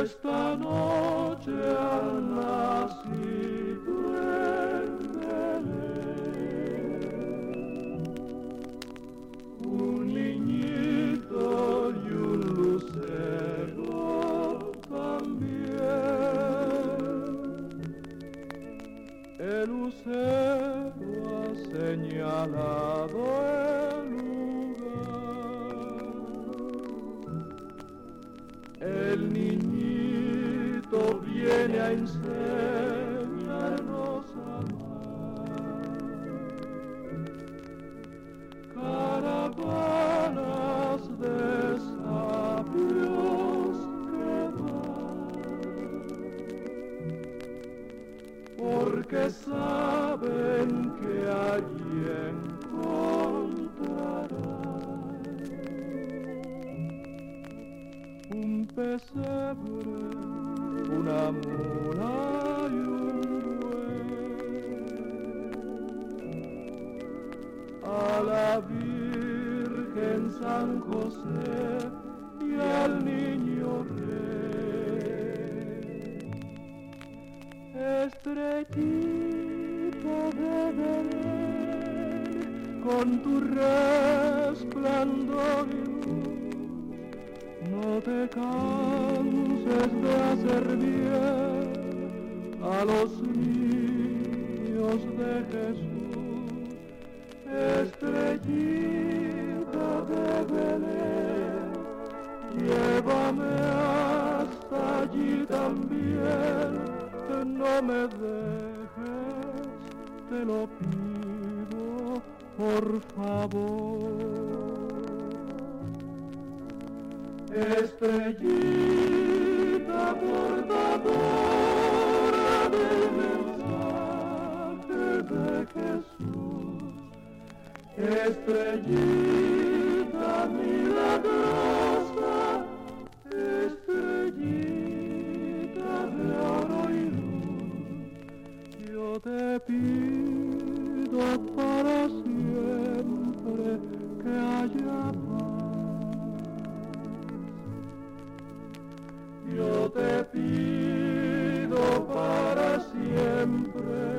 noche ha nacido en Belén un niñito y un lucero también. El lucero ha señalado el lugar. El niñito viene a enseñarnos a amar. Caravanas de sabios que van, porque saben que allí encontrarán un pesebre, una mula y un buey a la Virgen San José y al niño rey. Estrellita de Belén, con tu resplandor no te canses de hacer bien a los niños de Jesús. Estrellita de Belén, llévame hasta allí también, no me dejes, te lo pido, por favor. Estrellita portadora del mensaje de Jesús, estrellita milagrosa, estrellita de oro y luz, yo te pido para siempre que haya paz. te pido para siempre.